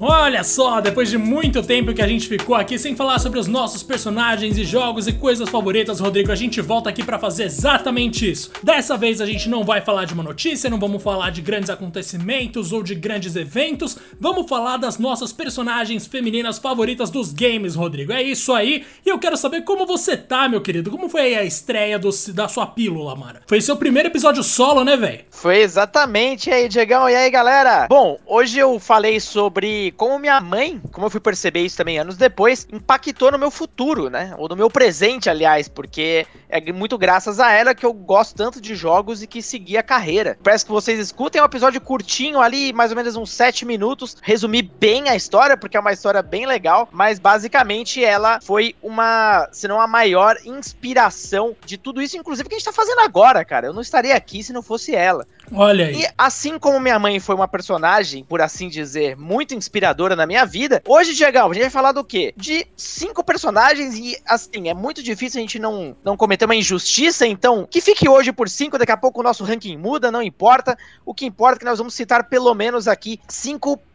Olha só, depois de muito tempo que a gente ficou aqui sem falar sobre os nossos personagens e jogos e coisas favoritas, Rodrigo, a gente volta aqui para fazer exatamente isso. Dessa vez a gente não vai falar de uma notícia, não vamos falar de grandes acontecimentos ou de grandes eventos, vamos falar das nossas personagens femininas favoritas dos games, Rodrigo. É isso aí. E eu quero saber como você tá, meu querido. Como foi a estreia do, da sua pílula, mano? Foi seu primeiro episódio solo, né, velho? Foi exatamente. E aí, Diegão? E aí, galera? Bom, hoje eu falei sobre como minha mãe, como eu fui perceber isso também anos depois, impactou no meu futuro, né? Ou no meu presente, aliás, porque é muito graças a ela que eu gosto tanto de jogos e que segui a carreira. Peço que vocês escutem, um episódio curtinho ali, mais ou menos uns 7 minutos. Resumi bem a história, porque é uma história bem legal, mas basicamente ela foi uma, se não a maior inspiração de tudo isso, inclusive que a gente tá fazendo agora, cara. Eu não estaria aqui se não fosse ela. Olha aí. E assim como minha mãe foi uma personagem, por assim dizer, muito inspiradora na minha vida, hoje, Diegão, a gente vai falar do quê? De cinco personagens e, assim, é muito difícil a gente não, não cometer uma injustiça, então, que fique hoje por cinco, daqui a pouco o nosso ranking muda, não importa. O que importa é que nós vamos citar pelo menos aqui cinco personagens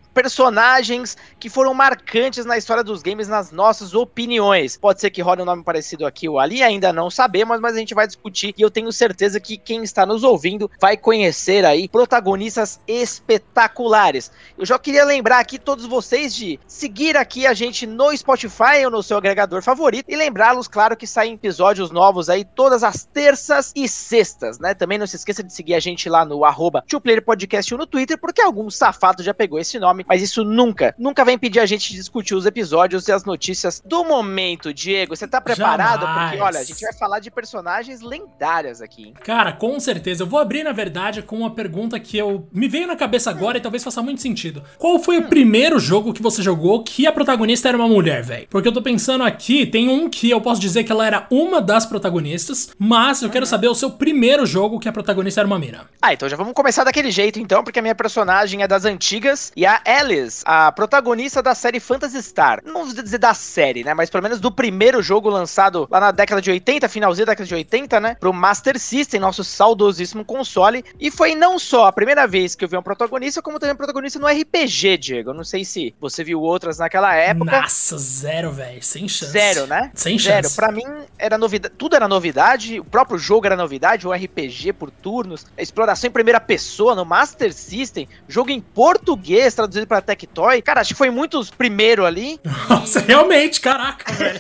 que foram marcantes na história dos games, nas nossas opiniões. Pode ser que role um nome parecido aqui ou ali, ainda não sabemos, mas a gente vai discutir e eu tenho certeza que quem está nos ouvindo vai conhecer aí protagonistas espetaculares. Eu já queria lembrar aqui todos vocês de seguir aqui a gente no Spotify ou no seu agregador favorito e lembrá-los, claro, que saem episódios novos aí todas as terças e sextas, né? Também não se esqueça de seguir a gente lá no arroba Podcast no Twitter, porque algum safado já pegou esse nome mas isso nunca, nunca vai impedir a gente de discutir os episódios e as notícias do momento. Diego, você tá preparado? Jamais. Porque, olha, a gente vai falar de personagens lendárias aqui. Hein? Cara, com certeza. Eu vou abrir, na verdade, com uma pergunta que eu me veio na cabeça agora hum. e talvez faça muito sentido. Qual foi hum. o primeiro jogo que você jogou que a protagonista era uma mulher, velho? Porque eu tô pensando aqui, tem um que eu posso dizer que ela era uma das protagonistas, mas eu quero uhum. saber o seu primeiro jogo que a protagonista era uma mina. Ah, então já vamos começar daquele jeito, então, porque a minha personagem é das antigas e a Alice, a protagonista da série Phantasy Star. Não vou dizer da série, né? Mas pelo menos do primeiro jogo lançado lá na década de 80, finalzinho da década de 80, né? Pro Master System, nosso saudosíssimo console. E foi não só a primeira vez que eu vi um protagonista, como também um protagonista no RPG, Diego. Eu não sei se você viu outras naquela época. Nossa, zero, velho. Sem chance. Zero, né? Sem chance. Zero. Pra mim, era novidade. Tudo era novidade. O próprio jogo era novidade. O RPG por turnos. A exploração em primeira pessoa no Master System. Jogo em português, traduzido para Tectoy. Cara, acho que foi muitos primeiro ali. Nossa, e... realmente, caraca, velho.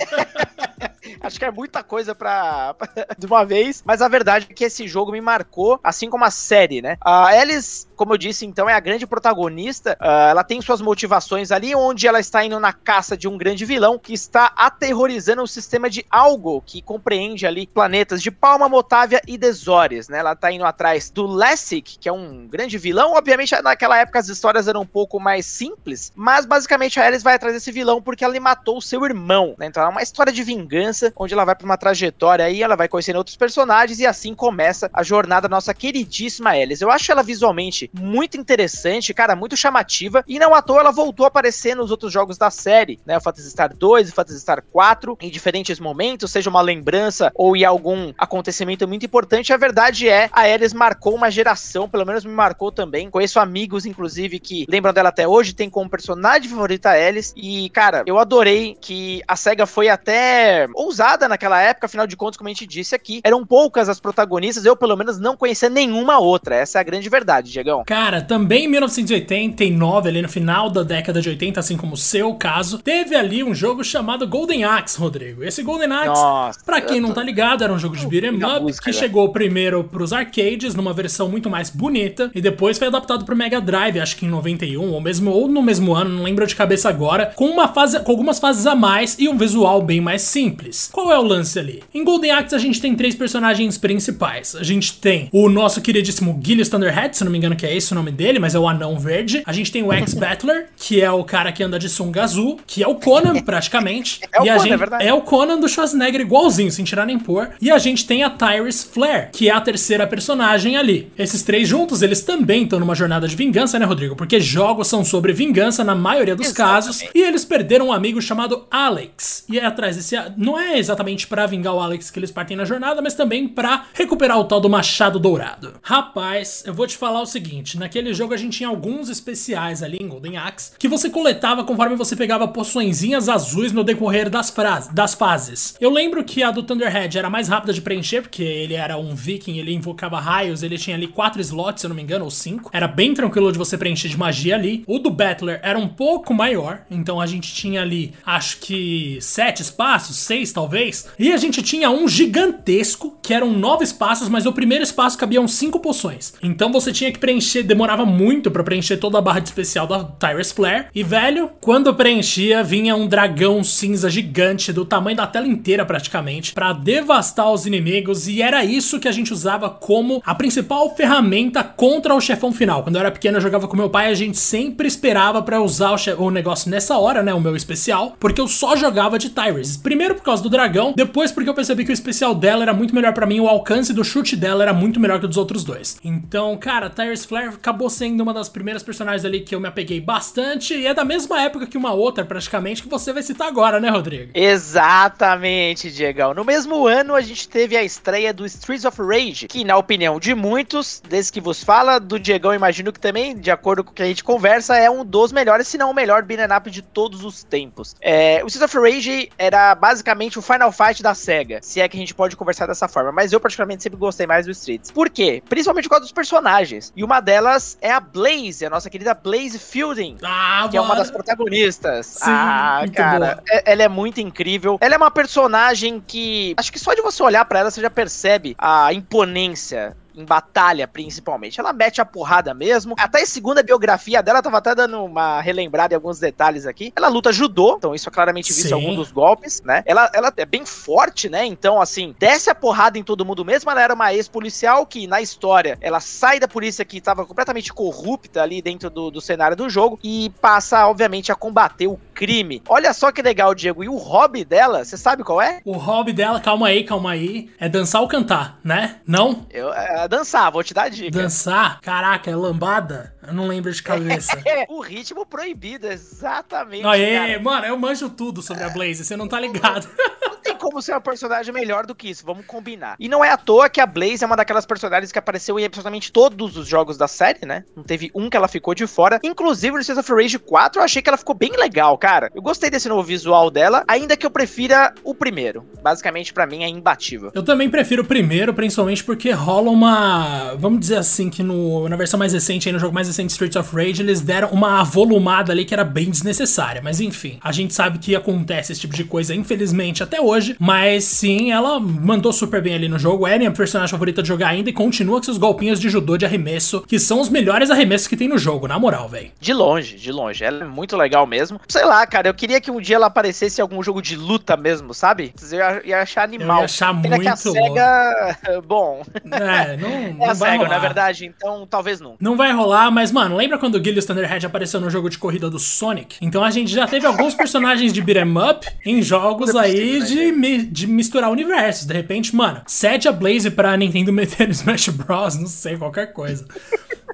Acho que é muita coisa pra, de uma vez, mas a verdade é que esse jogo me marcou, assim como a série, né? A Alice, como eu disse, então, é a grande protagonista. Uh, ela tem suas motivações ali, onde ela está indo na caça de um grande vilão que está aterrorizando o sistema de Algo, que compreende ali planetas de Palma, Motávia e Desores, né? Ela tá indo atrás do Lessig, que é um grande vilão. Obviamente, naquela época as histórias eram um pouco mais simples, mas basicamente a Alice vai atrás desse vilão porque ela matou o seu irmão, né? Então é uma história de vingança, onde ela vai para uma trajetória aí, ela vai conhecendo outros personagens e assim começa a jornada da nossa queridíssima Alice. Eu acho ela visualmente muito interessante, cara, muito chamativa, e não à toa ela voltou a aparecer nos outros jogos da série, né? O Phantasy Star 2 e Phantasy Star 4, em diferentes momentos, seja uma lembrança ou em algum acontecimento muito importante. A verdade é, a Alice marcou uma geração, pelo menos me marcou também. Conheço amigos, inclusive, que lembram dela até hoje, tem como personagem favorita a Alice. E, cara, eu adorei que a SEGA foi até ousada naquela época, afinal de contas, como a gente disse aqui, eram poucas as protagonistas, eu pelo menos não conhecia nenhuma outra. Essa é a grande verdade, Diegão. Cara, também em 1989, ali no final da década de 80, assim como o seu caso, teve ali um jogo chamado Golden Axe, Rodrigo. Esse Golden Axe, Nossa, pra quem não tá ligado, era um jogo de beat'em up música, que chegou primeiro pros arcades, numa versão muito mais bonita, e depois foi adaptado pro Mega Drive, acho que em 91, ou mesmo ou no mesmo ano, não lembro de cabeça agora, com uma fase, com algumas fases a mais e um visual bem mais simples. Qual é o lance ali? Em Golden Axe a gente tem três personagens principais. A gente tem o nosso queridíssimo Gillius Thunderhead, se não me engano que é esse o nome dele, mas é o anão verde. A gente tem o X-Battler, que é o cara que anda de sunga azul, que é o Conan praticamente. é o e a Conan, gente, é verdade. É o Conan do Schwarzenegger igualzinho, sem tirar nem pôr. E a gente tem a Tyrus Flare, que é a terceira personagem ali. Esses três juntos, eles também estão numa jornada de vingança, né, Rodrigo? Porque jogos são sobre vingança na maioria dos Exatamente. casos. E eles perderam um amigo chamado Alex. E é atrás desse. Não é exatamente para vingar o Alex que eles partem na jornada, mas também para recuperar o tal do Machado Dourado. Rapaz, eu vou te falar o seguinte seguinte: naquele jogo a gente tinha alguns especiais ali em Golden Axe que você coletava conforme você pegava poçõezinhas azuis no decorrer das, das fases. Eu lembro que a do Thunderhead era mais rápida de preencher, porque ele era um viking, ele invocava raios, ele tinha ali quatro slots, se eu não me engano, ou cinco. Era bem tranquilo de você preencher de magia ali. O do Battler era um pouco maior, então a gente tinha ali, acho que sete espaços, seis talvez. E a gente tinha um gigantesco, que eram nove espaços, mas o primeiro espaço cabiam cinco poções. Então você tinha que preencher, demorava muito para preencher toda a barra de especial da Tyrus Flare. E velho, quando preenchia, vinha um dragão cinza gigante do tamanho da tela inteira praticamente para devastar os inimigos e era isso que a gente usava como a principal ferramenta contra o chefão final. Quando eu era pequeno eu jogava com meu pai, a gente sempre esperava para usar o, o, negócio nessa hora, né, o meu especial, porque eu só jogava de Tyrus. Primeiro por causa do dragão, depois porque eu percebi que o especial dela era muito melhor para mim, o alcance do chute dela era muito melhor que o dos outros dois. Então, cara, Tyrus Flare acabou sendo uma das primeiras personagens ali que eu me apeguei bastante e é da mesma época que uma outra praticamente que você vai citar agora, né, Rodrigo? Exatamente, Diegão. No mesmo ano a gente teve a estreia do Streets of Rage, que na opinião de muitos, desde que vos fala, do Diegão imagino que também, de acordo com o que a gente conversa, é um dos melhores, se não o melhor beat'em up de todos os tempos. É, o Streets of Rage era basicamente o Final Fight da SEGA, se é que a gente pode conversar dessa forma, mas eu particularmente sempre gostei mais do Streets. Por quê? Principalmente por causa dos personagens. E uma delas é a Blaze, a nossa querida Blaze Fielding, ah, que mano. é uma das protagonistas. Sim, ah, cara, é, ela é muito incrível. Ela é uma personagem que acho que só de você olhar para ela você já percebe a imponência em batalha, principalmente. Ela mete a porrada mesmo. Até a segunda biografia dela, tava até dando uma relembrada em alguns detalhes aqui. Ela luta judô, então isso é claramente visto em algum dos golpes, né? Ela, ela é bem forte, né? Então, assim, desce a porrada em todo mundo mesmo. Ela era uma ex-policial que, na história, ela sai da polícia que estava completamente corrupta ali dentro do, do cenário do jogo e passa, obviamente, a combater o crime. Olha só que legal, Diego. E o hobby dela, você sabe qual é? O hobby dela, calma aí, calma aí, é dançar ou cantar, né? Não? Eu, é, dançar, vou te dar a dica. Dançar? Caraca, é lambada? Eu não lembro de cabeça. É, o ritmo proibido, exatamente. Aí, mano, eu manjo tudo sobre a Blaze, você não tá ligado. Como ser uma personagem melhor do que isso, vamos combinar. E não é à toa que a Blaze é uma daquelas personagens que apareceu em absolutamente todos os jogos da série, né? Não teve um que ela ficou de fora. Inclusive no Streets of Rage 4, eu achei que ela ficou bem legal, cara. Eu gostei desse novo visual dela, ainda que eu prefira o primeiro. Basicamente, para mim, é imbatível. Eu também prefiro o primeiro, principalmente porque rola uma. Vamos dizer assim, que no, na versão mais recente, aí no jogo mais recente, Streets of Rage, eles deram uma avolumada ali que era bem desnecessária. Mas enfim, a gente sabe que acontece esse tipo de coisa, infelizmente, até hoje. Mas sim, ela mandou super bem ali no jogo. É minha personagem favorita de jogar ainda e continua com seus golpinhos de judô de arremesso, que são os melhores arremessos que tem no jogo, na moral, velho. De longe, de longe. Ela é muito legal mesmo. Sei lá, cara, eu queria que um dia ela aparecesse em algum jogo de luta mesmo, sabe? Eu ia, achar animal. Eu ia achar Pena muito que a SEGA... Bom... É, não, não é a vai SEGA, rolar. na verdade, então talvez não. Não vai rolar, mas, mano, lembra quando o Gillius Thunderhead apareceu no jogo de corrida do Sonic? Então a gente já teve alguns personagens de beat'em up em jogos aí de, mi de misturar universos. De repente, mano, sete a Blaze pra Nintendo meter no Smash Bros, não sei, qualquer coisa.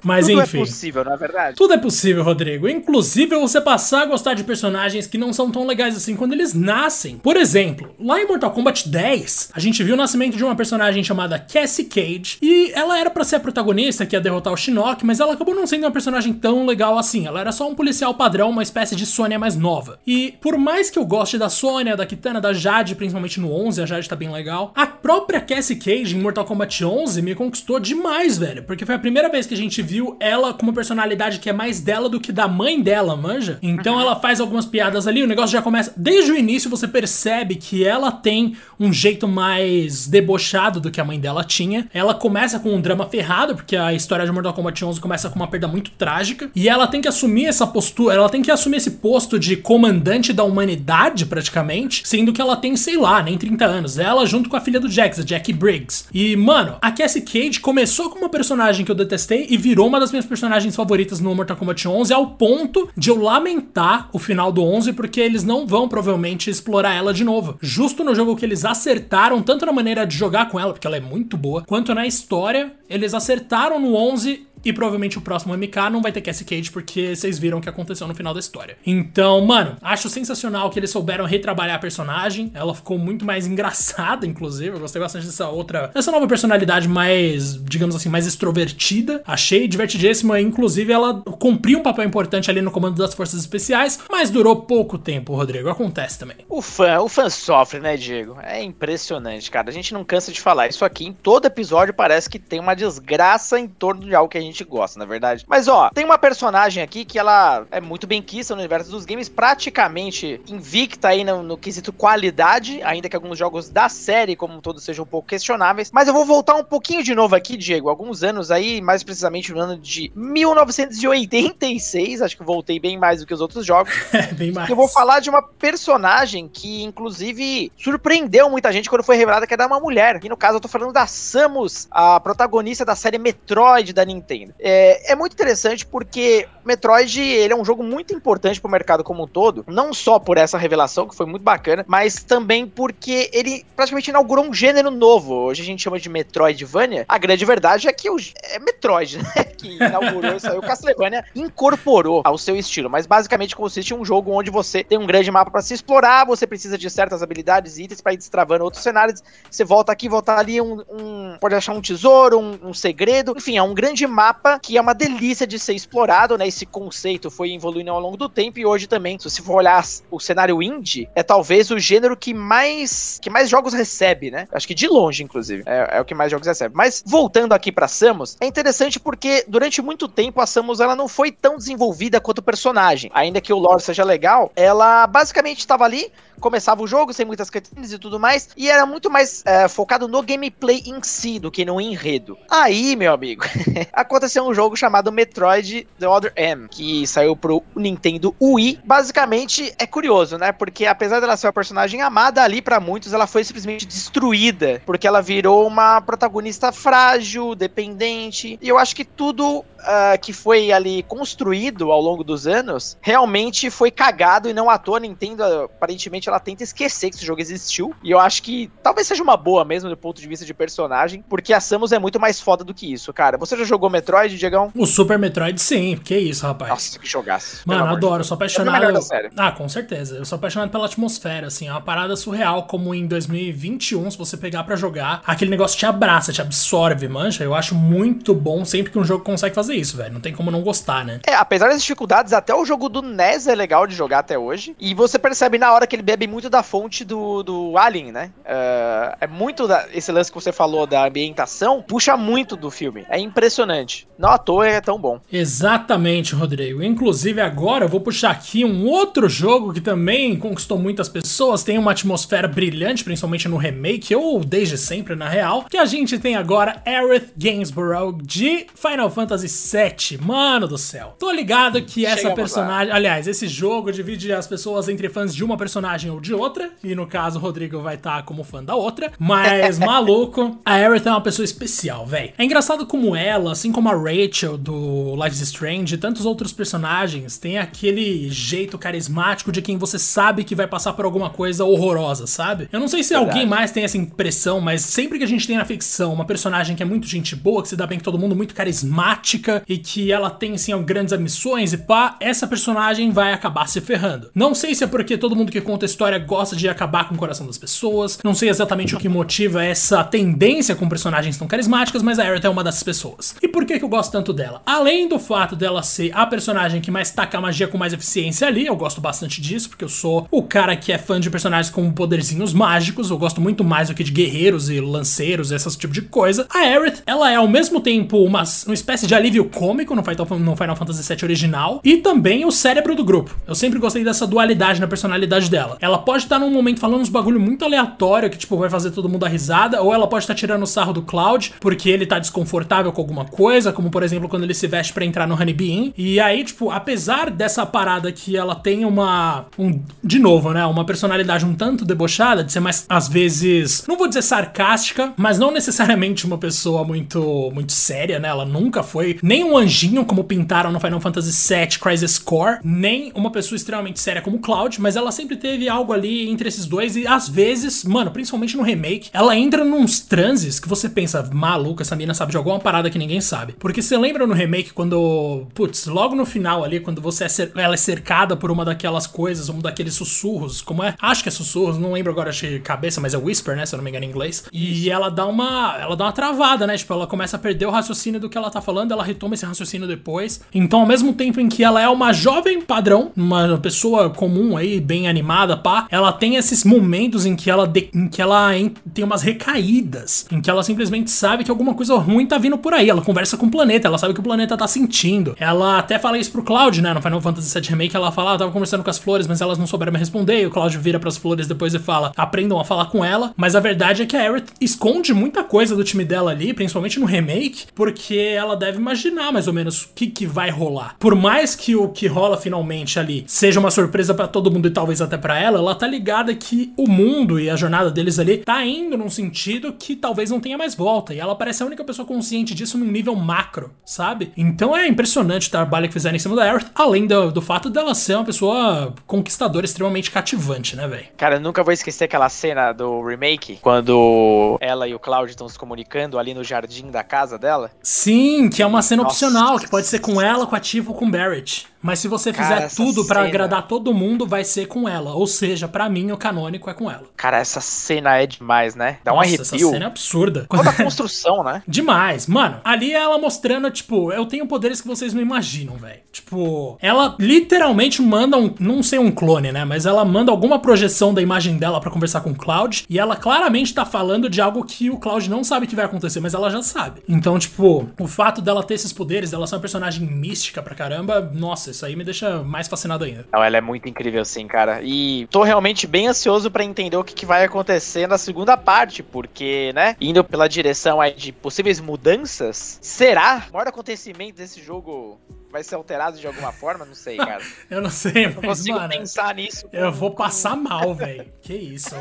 Mas Tudo é enfim. Tudo é possível, na é verdade. Tudo é possível, Rodrigo. Inclusive você passar a gostar de personagens que não são tão legais assim quando eles nascem. Por exemplo, lá em Mortal Kombat 10, a gente viu o nascimento de uma personagem chamada Cassie Cage e ela era para ser a protagonista que ia derrotar o Shinnok, mas ela acabou não sendo uma personagem tão legal assim. Ela era só um policial padrão, uma espécie de Sônia mais nova. E por mais que eu goste da Sônia, da Kitana, da Jade, principalmente no 11, a Jade tá bem legal, a própria Cassie Cage em Mortal Kombat 11 me conquistou demais, velho, porque foi a primeira vez que a gente viu ela com uma personalidade que é mais dela do que da mãe dela, manja? Então uhum. ela faz algumas piadas ali, o negócio já começa. Desde o início você percebe que ela tem um jeito mais debochado do que a mãe dela tinha. Ela começa com um drama ferrado, porque a história de Mortal Kombat 11 começa com uma perda muito trágica. E ela tem que assumir essa postura, ela tem que assumir esse posto de comandante da humanidade, praticamente, sendo que ela tem, sei lá, nem 30 anos. Ela junto com a filha do Jax, a Jackie Briggs. E, mano, a Cassie Cage começou com uma personagem que eu detestei e virou uma das minhas personagens favoritas no Mortal Kombat 11 ao ponto de eu lamentar o final do 11 porque eles não vão provavelmente explorar ela de novo. Justo no jogo que eles acertaram, tanto na maneira de jogar com ela, porque ela é muito boa, quanto na história, eles acertaram no 11 E provavelmente o próximo MK não vai ter Cassie Cage, porque vocês viram o que aconteceu no final da história. Então, mano, acho sensacional que eles souberam retrabalhar a personagem. Ela ficou muito mais engraçada, inclusive. Eu gostei bastante dessa outra. Essa nova personalidade mais, digamos assim, mais extrovertida. Achei divertidíssima. Inclusive, ela cumpriu um papel importante ali no comando das forças especiais, mas durou pouco tempo, Rodrigo. Acontece também. O fã, o fã sofre, né, Diego? É impressionante, cara. A gente não cansa de falar isso aqui. Em todo episódio parece que tem uma desgraça em torno de algo que a gente gosta, na é verdade. Mas ó, tem uma personagem aqui que ela é muito bem quista no universo dos games, praticamente invicta aí no, no quesito qualidade, ainda que alguns jogos da série, como todos, sejam um pouco questionáveis. Mas eu vou voltar um pouquinho de novo aqui, Diego. Alguns anos aí, mais precisamente no ano de 1986. Acho que voltei bem mais do que os outros jogos. É, bem mais. Eu vou falar de uma personagem que, inclusive, surpreendeu muita gente quando foi revelada que era uma mulher. E no caso, eu tô falando da Samus, a protagonista da série Metroid da Nintendo. É, é muito interessante porque Metroid ele é um jogo muito importante pro mercado como um todo. Não só por essa revelação, que foi muito bacana, mas também porque ele praticamente inaugurou um gênero novo. Hoje a gente chama de Metroidvania. A grande verdade é que o, é Metroid, né? Que inaugurou isso aí. O Castlevania incorporou ao seu estilo. Mas basicamente consiste em um jogo onde você tem um grande mapa para se explorar, você precisa de certas habilidades e itens para ir destravando outros cenários. Você volta aqui, volta ali, um, um pode achar um tesouro, um, um, segredo. Enfim, é um grande mapa que é uma delícia de ser explorado, né? Esse conceito foi evoluindo ao longo do tempo e hoje também, se você for olhar o cenário indie, é talvez o gênero que mais que mais jogos recebe, né? Acho que de longe, inclusive. É, é o que mais jogos recebe. Mas voltando aqui para Samus, é interessante porque durante muito tempo a Samus ela não foi tão desenvolvida quanto o personagem. Ainda que o lore seja legal, ela basicamente estava ali começava o jogo sem muitas cutscenes e tudo mais, e era muito mais é, focado no gameplay em si do que no enredo. Aí, meu amigo, aconteceu um jogo chamado Metroid The Other Que saiu pro Nintendo Wii. Basicamente, é curioso, né? Porque apesar dela ser uma personagem amada ali para muitos, ela foi simplesmente destruída, porque ela virou uma protagonista frágil, dependente, e eu acho que tudo uh, que foi ali construído ao longo dos anos realmente foi cagado e não à toa. Nintendo, aparentemente, ela tenta esquecer que esse jogo existiu. E eu acho que talvez seja uma boa mesmo do ponto de vista de personagem, porque a Samus é muito mais foda do que isso, cara. Você já jogou Metroid, Diegão? O Super Metroid, sim. Que isso, rapaz. Nossa, que jogaço. Mano, adoro. Sou apaixonado. É ah, com certeza. Eu sou apaixonado pela atmosfera, assim. É uma parada surreal, como em 2021, se você pegar para jogar, aquele negócio te abraça, te absorve, mancha. Eu acho muito bom sempre que um jogo consegue fazer isso, velho. Não tem como não gostar, né? É, apesar das dificuldades, até o jogo do NES é legal de jogar até hoje. E você percebe na hora que ele bebe muito da fonte do, do Alien, né? Uh, é muito da, esse lance que você falou da ambientação, puxa muito do filme. É impressionante. Não à toa é tão bom. Exatamente, Rodrigo. Inclusive, agora eu vou puxar aqui um outro jogo que também conquistou muitas pessoas, tem uma atmosfera brilhante, principalmente no remake, ou desde sempre, na real, que a gente tem agora Aerith Gainsborough de Final Fantasy VII. Mano do céu. Tô ligado que essa personagem... Lá. Aliás, esse jogo divide as pessoas entre fãs de uma personagem ou de outra, e no caso o Rodrigo vai estar tá como fã da outra, mas maluco, a Aerith é uma pessoa especial, velho. É engraçado como ela, assim como a Rachel do Life is Strange tantos outros personagens, tem aquele jeito carismático de quem você sabe que vai passar por alguma coisa horrorosa, sabe? Eu não sei se Verdade. alguém mais tem essa impressão, mas sempre que a gente tem na ficção uma personagem que é muito gente boa, que se dá bem com todo mundo, muito carismática e que ela tem, assim, grandes ambições e pá, essa personagem vai acabar se ferrando. Não sei se é porque todo mundo que conta a história gosta de acabar com o coração das pessoas, não sei exatamente o que motiva essa tendência com personagens tão carismáticas, mas a Aerith é uma dessas pessoas. E por que, que eu gosto tanto dela? Além do fato dela ser a personagem que mais taca a magia com mais eficiência ali, eu gosto bastante disso, porque eu sou o cara que é fã de personagens com poderzinhos mágicos, eu gosto muito mais do que de guerreiros e lanceiros, esse tipo de coisa. A Aerith, ela é ao mesmo tempo uma, uma espécie de alívio cômico no Final, no Final Fantasy VII original e também o cérebro do grupo. Eu sempre gostei dessa dualidade na personalidade dela. Ela pode estar num momento falando uns bagulho muito aleatório que, tipo, vai fazer todo mundo dar risada, ou ela pode estar tirando o sarro do Cloud porque ele tá desconfortável com alguma coisa, como por exemplo quando ele se veste para entrar no Honeybee Inn, E aí, tipo, apesar dessa parada que ela tem uma. Um, de novo, né? Uma personalidade um tanto debochada, de ser mais, às vezes, não vou dizer sarcástica, mas não necessariamente uma pessoa muito, muito séria, né? Ela nunca foi nem um anjinho, como pintaram no Final Fantasy VII Crisis Core, nem uma pessoa extremamente séria como Cloud, mas ela sempre teve algo ali entre esses dois e às vezes, mano, principalmente no remake, ela entra nos transes que você pensa, maluca, essa mina sabe de alguma parada que ninguém sabe. Porque você lembra no remake quando, putz, logo no final ali, quando você é cer ela é cercada por uma daquelas coisas, um daqueles sussurros, como é? Acho que é sussurros, não lembro agora de cabeça, mas é whisper, né, se eu não me engano em inglês. E ela dá uma, ela dá uma travada, né? Tipo, ela começa a perder o raciocínio do que ela tá falando, ela retoma esse raciocínio depois. Então, ao mesmo tempo em que ela é uma jovem padrão, uma pessoa comum aí, bem animada, pá, ela tem esses momentos em que ela, de, em que ela tem umas recaídas, em que ela simplesmente sabe que alguma coisa ruim tá vindo por aí. Ela conversa com o planeta, ela sabe que o planeta tá sentindo. Ela até fala isso pro Cloud, né? No Final Fantasy VII Remake, ela fala, ah, tava conversando com as flores, mas elas não souberam me responder. E o Cloud vira pras flores depois e fala, aprendam a falar com ela. Mas a verdade é que a Aerith esconde muita coisa do time dela ali, principalmente no remake, porque ela deve imaginar mais ou menos o que, que vai rolar. Por mais que o que rola finalmente ali seja uma surpresa para todo mundo e talvez até para ela, ela tá ligada que o mundo e a jornada deles ali tá indo num sentido que talvez não tenha mais volta. E ela parece a única pessoa consciente disso num nível macro, sabe? Então é impressionante o trabalho que fizeram em cima da Aerith, além do, do fato dela ser uma pessoa conquistadora extremamente cativante, né, velho? Cara, eu nunca vou esquecer aquela cena do remake, quando ela e o Cloud estão se comunicando ali no jardim da casa dela. Sim, que é uma cena Nossa. opcional, que pode ser com ela, com a Tifa ou com Barrett. Mas se você fizer Cara, tudo para agradar todo mundo, vai ser com ela. Ou seja, para mim o canônico é com ela. Cara, essa cena é demais, né? Dá Nossa, um arrepio. Essa cena é absurda. Toda a construção, né? demais. Mano, ali é ela mostrando, tipo, eu tenho poderes que vocês não imaginam, velho. Tipo, ela literalmente manda um, não sei um clone, né? Mas ela manda alguma projeção da imagem dela para conversar com o Cloud. E ela claramente tá falando de algo que o Cloud não sabe que vai acontecer, mas ela já sabe. Então, tipo, o fato dela ter esses poderes, dela ser uma personagem mística pra caramba, nossa, isso aí me deixa mais fascinado ainda. Não, ela é muito incrível, sim, cara. E tô realmente bem ansioso para entender o que, que, vai acontecer na segunda parte, porque, né, indo pela direção aí de possíveis mudanças, será o maior acontecimento desse jogo vai ser alterado de alguma forma? Não sei, cara. eu não sei, eu não mas, consigo mano, pensar nisso. Eu vou passar mal, velho. Que isso?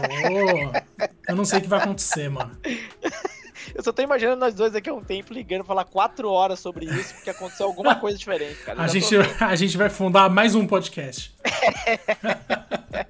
Eu não sei o que vai acontecer, mano. Eu só tô imaginando nós dois daqui a um tempo ligando falar quatro horas sobre isso, porque aconteceu alguma coisa diferente, cara. A gente, a gente vai fundar mais um podcast.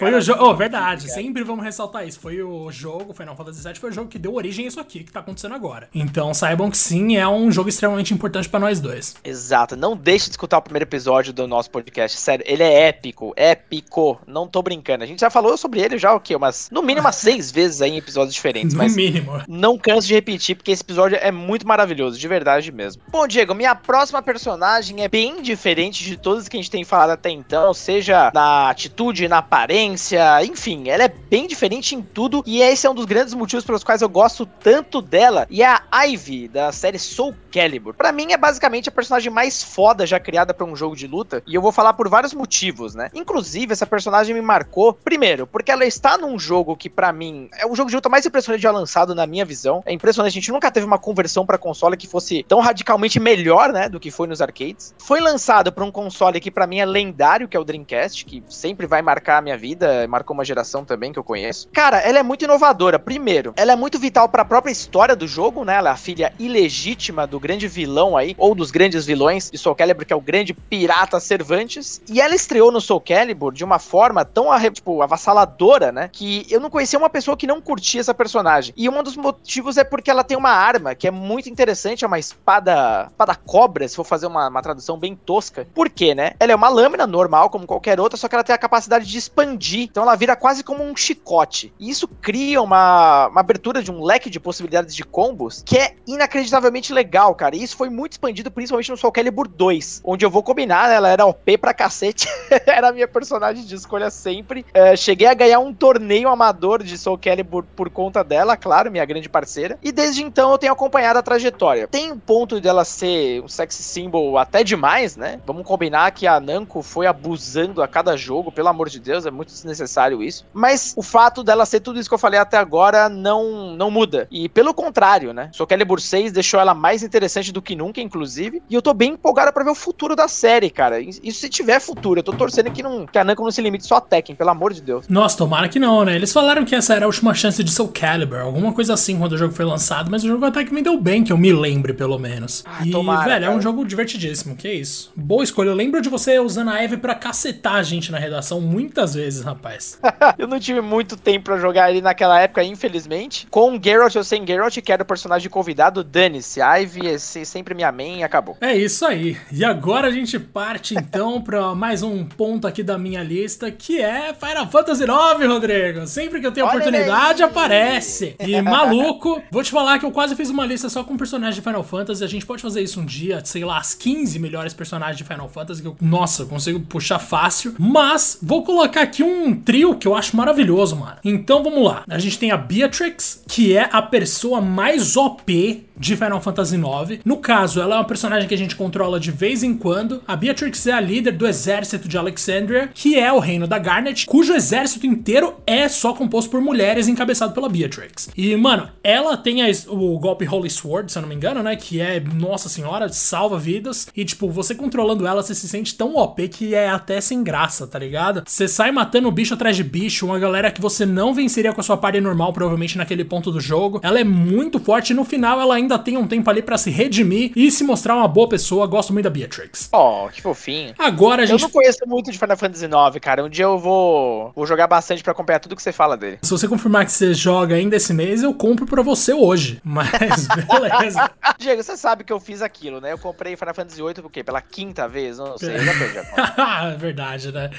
Foi o jogo. Oh, verdade, cara. sempre vamos ressaltar isso. Foi o jogo, Final Fantasy VII foi o jogo que deu origem a isso aqui que tá acontecendo agora. Então saibam que sim, é um jogo extremamente importante para nós dois. Exato. Não deixe de escutar o primeiro episódio do nosso podcast. Sério, ele é épico, épico. Não tô brincando. A gente já falou sobre ele já o quê? Umas, no mínimo umas seis vezes aí em episódios diferentes. No mínimo. Não canso de repetir, porque esse episódio é muito maravilhoso, de verdade mesmo. Bom, Diego, minha próxima personagem é bem diferente de todas que a gente tem falado até então, seja na atitude, na aparência enfim, ela é bem diferente em tudo e esse é um dos grandes motivos pelos quais eu gosto tanto dela. E a Ivy da série Soul Calibur. Para mim é basicamente a personagem mais foda já criada para um jogo de luta e eu vou falar por vários motivos, né? Inclusive essa personagem me marcou primeiro porque ela está num jogo que para mim é o jogo de luta mais impressionante já lançado na minha visão. É impressionante, a gente nunca teve uma conversão para console que fosse tão radicalmente melhor, né, do que foi nos arcades. Foi lançado para um console que para mim é lendário, que é o Dreamcast, que sempre vai marcar a minha vida marcou uma geração também que eu conheço. Cara, ela é muito inovadora. Primeiro, ela é muito vital para a própria história do jogo, né? Ela é a filha ilegítima do grande vilão aí, ou dos grandes vilões de Soul Calibur, que é o grande pirata Cervantes. E ela estreou no Soul Calibur de uma forma tão tipo, avassaladora, né? Que eu não conhecia uma pessoa que não curtia essa personagem. E um dos motivos é porque ela tem uma arma que é muito interessante, é uma espada, espada cobra, se for fazer uma, uma tradução bem tosca. Por quê, né? Ela é uma lâmina normal, como qualquer outra, só que ela tem a capacidade de expandir então ela vira quase como um chicote. E isso cria uma, uma abertura de um leque de possibilidades de combos que é inacreditavelmente legal, cara. E isso foi muito expandido, principalmente no Soul Calibur 2, onde eu vou combinar, né, ela era OP pra cacete, era a minha personagem de escolha sempre. É, cheguei a ganhar um torneio amador de Soul Calibur por conta dela, claro, minha grande parceira. E desde então eu tenho acompanhado a trajetória. Tem um ponto dela ser um sexy symbol até demais, né? Vamos combinar que a Namco foi abusando a cada jogo, pelo amor de Deus, é muito desnecessário isso. Mas o fato dela ser tudo isso que eu falei até agora não, não muda. E pelo contrário, né? Soul Calibur 6 deixou ela mais interessante do que nunca, inclusive. E eu tô bem empolgada para ver o futuro da série, cara. Isso se tiver futuro. Eu tô torcendo que, não, que a Namco não se limite só a Tekken, pelo amor de Deus. Nossa, tomara que não, né? Eles falaram que essa era a última chance de Soul Calibur, alguma coisa assim quando o jogo foi lançado, mas o jogo até que me deu bem, que eu me lembre, pelo menos. Ah, e, tomara, velho, cara. é um jogo divertidíssimo, que isso. Boa escolha. Eu lembro de você usando a Eve pra cacetar a gente na redação muitas vezes, rapaz. eu não tive muito tempo pra jogar ele naquela época, infelizmente. Com Geralt ou sem Geralt, que era o personagem convidado, dane-se. A Ivy é sempre minha main e acabou. É isso aí. E agora a gente parte então pra mais um ponto aqui da minha lista, que é Final Fantasy IX, Rodrigo. Sempre que eu tenho Olha oportunidade, aí. aparece. E maluco, vou te falar que eu quase fiz uma lista só com personagens de Final Fantasy. A gente pode fazer isso um dia, sei lá, as 15 melhores personagens de Final Fantasy que eu, nossa, consigo puxar fácil. Mas vou colocar aqui um trio que eu acho maravilhoso, mano. Então vamos lá. A gente tem a Beatrix, que é a pessoa mais OP de Final Fantasy IX. No caso, ela é uma personagem que a gente controla de vez em quando. A Beatrix é a líder do exército de Alexandria, que é o reino da Garnet, cujo exército inteiro é só composto por mulheres encabeçado pela Beatrix. E, mano, ela tem a, o golpe Holy Sword, se eu não me engano, né? Que é, nossa senhora, salva vidas. E, tipo, você controlando ela, você se sente tão OP que é até sem graça, tá ligado? Você sai matando bicho atrás de bicho, uma galera que você não venceria com a sua party normal, provavelmente naquele ponto do jogo. Ela é muito forte e no final ela ainda ainda tem um tempo ali para se redimir e se mostrar uma boa pessoa. Gosto muito da Beatrix. Oh, que fofinho. Agora a gente. Eu não conheço muito de Final Fantasy IX, cara. Um dia eu vou, vou jogar bastante para acompanhar tudo que você fala dele. Se você confirmar que você joga ainda esse mês, eu compro para você hoje. Mas beleza. Diego, você sabe que eu fiz aquilo, né? Eu comprei Final Fantasy VIII por quê? Pela quinta vez? Não sei, eu já perdi a Verdade, né?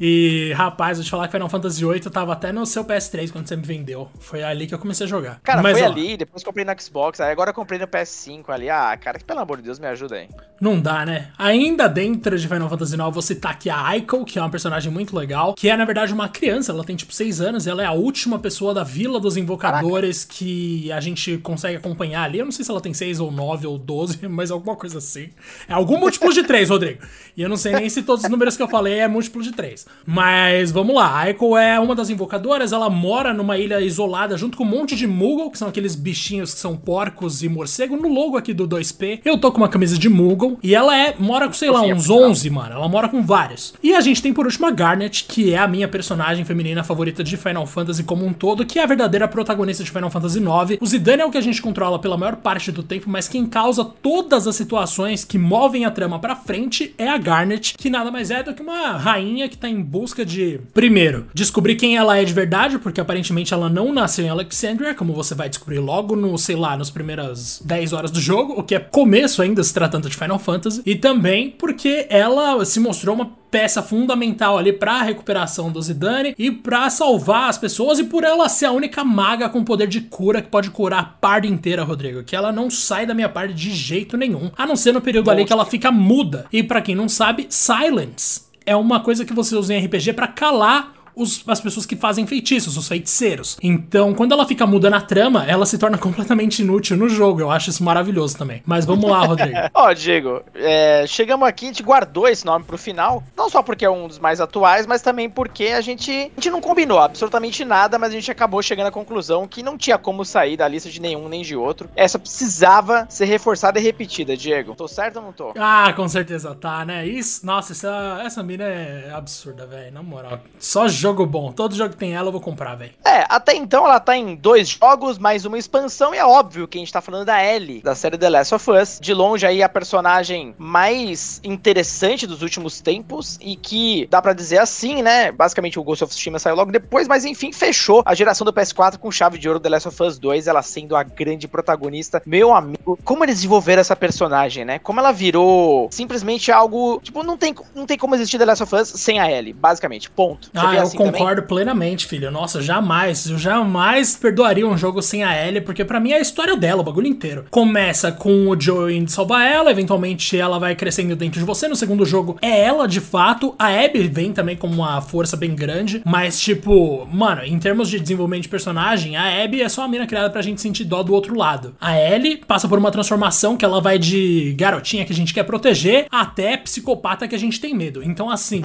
E, rapaz, vou te falar que Final Fantasy VIII tava até no seu PS3 quando você me vendeu. Foi ali que eu comecei a jogar. Cara, Mas, foi ó, ali, depois comprei no Xbox, aí agora comprei no PS5 ali. Ah, cara, que pelo amor de Deus, me ajuda aí. Não dá, né? Ainda dentro de Final Fantasy IX, você tá aqui a Aiko, que é uma personagem muito legal, que é, na verdade, uma criança. Ela tem, tipo, 6 anos. Ela é a última pessoa da Vila dos Invocadores Caraca. que a gente consegue acompanhar ali. Eu não sei se ela tem 6 ou 9 ou 12, mas alguma coisa assim. É algum múltiplo de 3, Rodrigo. E eu não sei nem se todos os números que eu falei é múltiplo de 3. Mas vamos lá. A Aiko é uma das invocadoras. Ela mora numa ilha isolada junto com um monte de Moogle, que são aqueles bichinhos que são porcos e morcego. No logo aqui do 2P, eu tô com uma camisa de Moogle. E ela é, mora com, sei lá, uns 11, mano. Ela mora com vários. E a gente tem por último a Garnet, que é a minha personagem feminina favorita de Final Fantasy como um todo, que é a verdadeira protagonista de Final Fantasy IX. O Zidane é o que a gente controla pela maior parte do tempo, mas quem causa todas as situações que movem a trama pra frente é a Garnet, que nada mais é do que uma rainha que tá em busca de, primeiro, descobrir quem ela é de verdade, porque aparentemente ela não nasceu em Alexandria, como você vai descobrir logo no, sei lá, nas primeiras 10 horas do jogo, o que é começo ainda se tratando de Final Fantasy, e também porque ela se mostrou uma peça fundamental ali para a recuperação do Zidane e para salvar as pessoas e por ela ser a única maga com poder de cura que pode curar a parte inteira, Rodrigo, que ela não sai da minha parte de jeito nenhum, a não ser no período ali que ela fica muda. E para quem não sabe, silence é uma coisa que você usa em RPG para calar os, as pessoas que fazem feitiços, os feiticeiros. Então, quando ela fica muda na trama, ela se torna completamente inútil no jogo. Eu acho isso maravilhoso também. Mas vamos lá, Rodrigo. Ó, oh, Diego, é, chegamos aqui, a gente guardou esse nome pro final. Não só porque é um dos mais atuais, mas também porque a gente, a gente não combinou absolutamente nada, mas a gente acabou chegando à conclusão que não tinha como sair da lista de nenhum nem de outro. Essa precisava ser reforçada e repetida, Diego. Tô certo ou não tô? Ah, com certeza tá, né? Isso, nossa, essa, essa mina é absurda, velho. Na moral. Só joga jogo bom. Todo jogo que tem ela eu vou comprar, velho. É, até então ela tá em dois jogos, mais uma expansão, e é óbvio que a gente tá falando da Ellie, da série The Last of Us. De longe aí a personagem mais interessante dos últimos tempos, e que dá para dizer assim, né? Basicamente o Ghost of Tsushima saiu logo depois, mas enfim, fechou a geração do PS4 com chave de ouro The Last of Us 2, ela sendo a grande protagonista. Meu amigo, como eles desenvolveram essa personagem, né? Como ela virou simplesmente algo. Tipo, não tem, não tem como existir The Last of Us sem a Ellie, basicamente. Ponto. Você ah, eu assim concordo também? plenamente, filho. Nossa, jamais. Eu jamais perdoaria um jogo sem a Ellie, porque para mim é a história dela, o bagulho inteiro. Começa com o Joe indo salvar ela, eventualmente ela vai crescendo dentro de você. No segundo jogo é ela de fato. A Abby vem também com uma força bem grande, mas tipo, mano, em termos de desenvolvimento de personagem, a Abby é só uma mina criada pra gente sentir dó do outro lado. A Ellie passa por uma transformação que ela vai de garotinha que a gente quer proteger até psicopata que a gente tem medo. Então, assim,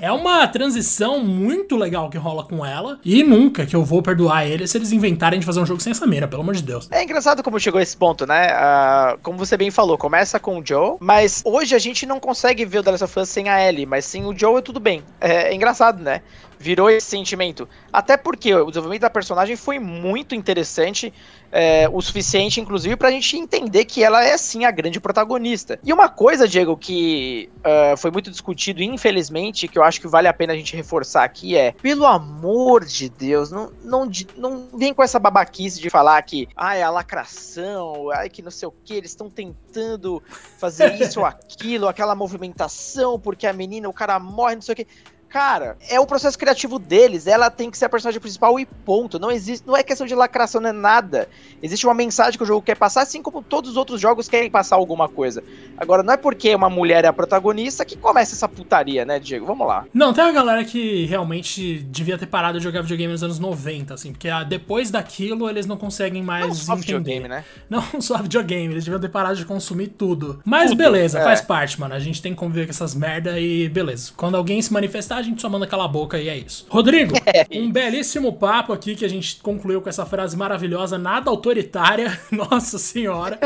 é uma transição muito muito legal que rola com ela. E nunca que eu vou perdoar eles se eles inventarem de fazer um jogo sem essa mina, pelo amor de Deus. É engraçado como chegou esse ponto, né? Uh, como você bem falou, começa com o Joe, mas hoje a gente não consegue ver o The Last of Us sem a Ellie, mas sem o Joe é tudo bem. É, é engraçado, né? Virou esse sentimento. Até porque o desenvolvimento da personagem foi muito interessante, é, o suficiente, inclusive, pra gente entender que ela é sim a grande protagonista. E uma coisa, Diego, que uh, foi muito discutido, infelizmente, que eu acho que vale a pena a gente reforçar aqui é: pelo amor de Deus, não, não, não vem com essa babaquice de falar que ah, é a lacração, ai, que não sei o que, eles estão tentando fazer isso ou aquilo, aquela movimentação, porque a menina, o cara morre, não sei o que. Cara, é o processo criativo deles. Ela tem que ser a personagem principal e ponto. Não existe, não é questão de lacração, não é nada. Existe uma mensagem que o jogo quer passar, assim como todos os outros jogos querem passar alguma coisa. Agora, não é porque uma mulher é a protagonista que começa essa putaria, né, Diego? Vamos lá. Não, tem uma galera que realmente devia ter parado de jogar videogame nos anos 90, assim, porque ah, depois daquilo eles não conseguem mais não só entender. Videogame, né? Não só videogame, eles deviam ter parado de consumir tudo. Mas tudo, beleza, é. faz parte, mano. A gente tem que conviver com essas merda e beleza. Quando alguém se manifestar, a gente só manda calar a boca e é isso. Rodrigo, é um belíssimo papo aqui que a gente concluiu com essa frase maravilhosa, nada autoritária, nossa senhora.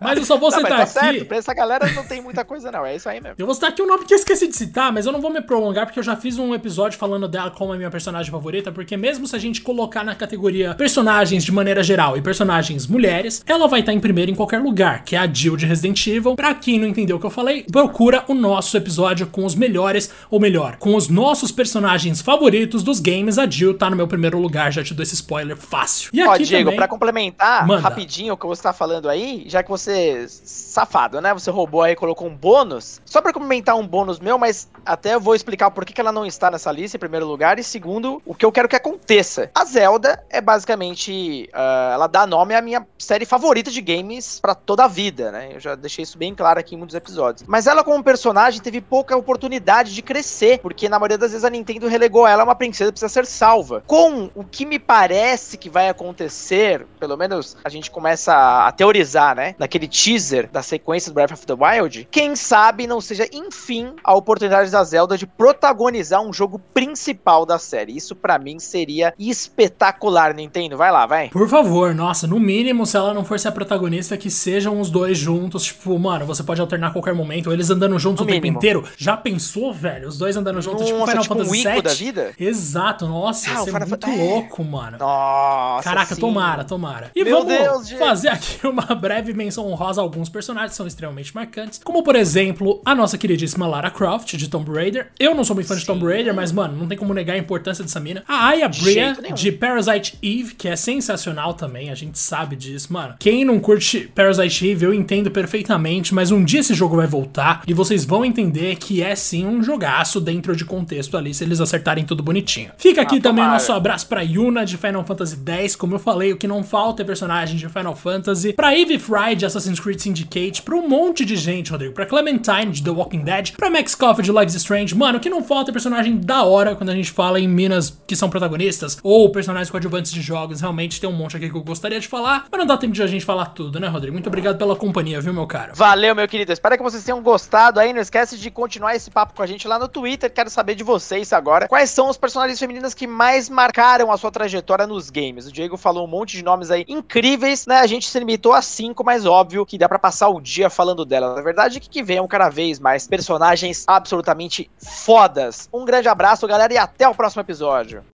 Mas eu só vou não, citar tá aqui. Certo, pra essa galera não tem muita coisa, não. É isso aí mesmo. Eu vou citar aqui um nome que eu esqueci de citar, mas eu não vou me prolongar porque eu já fiz um episódio falando dela como a minha personagem favorita, porque mesmo se a gente colocar na categoria personagens de maneira geral e personagens mulheres, ela vai estar em primeiro em qualquer lugar, que é a Jill de Resident Evil. Pra quem não entendeu o que eu falei, procura o nosso episódio com os melhores, ou melhor, com os nossos personagens favoritos dos games, a Jill tá no meu primeiro lugar, já te dou esse spoiler fácil. E Ó, aqui Diego, também... pra complementar Manda. rapidinho o que você tá falando aí, já que você, safado, né, você roubou aí e colocou um bônus, só pra complementar um bônus meu, mas até eu vou explicar por que ela não está nessa lista em primeiro lugar, e segundo, o que eu quero que aconteça. A Zelda é basicamente, uh, ela dá nome à minha série favorita de games para toda a vida, né, eu já deixei isso bem claro aqui em muitos episódios. Mas ela como personagem teve pouca oportunidade de crescer, porque na maioria das vezes a Nintendo relegou ela a uma princesa que precisa ser salva. Com o que me parece que vai acontecer, pelo menos a gente começa a teorizar, né? Naquele teaser da sequência do Breath of the Wild, quem sabe não seja, enfim, a oportunidade da Zelda de protagonizar um jogo principal da série. Isso para mim seria espetacular, Nintendo. Vai lá, vai. Por favor, nossa, no mínimo, se ela não for ser a protagonista, que sejam os dois juntos. Tipo, mano, você pode alternar a qualquer momento, eles andando juntos no o mínimo. tempo inteiro. Já pensou, velho? Os dois andando juntos, tipo, Final tipo Fantasy VII. da vida? Exato, nossa, ah, isso é muito é. louco, mano. Nossa, Caraca, sim. tomara, tomara. E Meu vamos Deus, fazer aqui uma breve menção honrosa a alguns personagens que são extremamente marcantes, como por exemplo, a nossa queridíssima Lara Croft de Tomb Raider. Eu não sou muito fã sim. de Tomb Raider, mas mano, não tem como negar a importância dessa mina. A Aya Bria de Parasite Eve, que é sensacional também, a gente sabe disso, mano. Quem não curte Parasite Eve, eu entendo perfeitamente, mas um dia esse jogo vai voltar e vocês vão entender que é sim um jogaço dentro de contexto ali, se eles acertarem tudo bonitinho. Fica aqui ah, também nosso abraço pra Yuna de Final Fantasy X, como eu falei, o que não falta é personagem de Final Fantasy, pra Eve Fry de Assassin's Creed Syndicate, pra um monte de gente, Rodrigo, pra Clementine de The Walking Dead, pra Max Coffee de Life is Strange, mano, o que não falta é personagem da hora quando a gente fala em minas que são protagonistas, ou personagens coadjuvantes de jogos, realmente tem um monte aqui que eu gostaria de falar, mas não dá tempo de a gente falar tudo, né, Rodrigo? Muito obrigado pela companhia, viu, meu cara? Valeu, meu querido, espero que vocês tenham gostado aí, não esquece de continuar esse papo com a gente lá no Twitter, quero saber de vocês agora, quais são os personagens femininas que mais marcaram a sua trajetória nos games. O Diego falou um monte de nomes aí incríveis, né? A gente se limitou a cinco, mas óbvio que dá para passar o dia falando dela. Na verdade, que, que venham cada vez mais personagens absolutamente fodas. Um grande abraço, galera, e até o próximo episódio.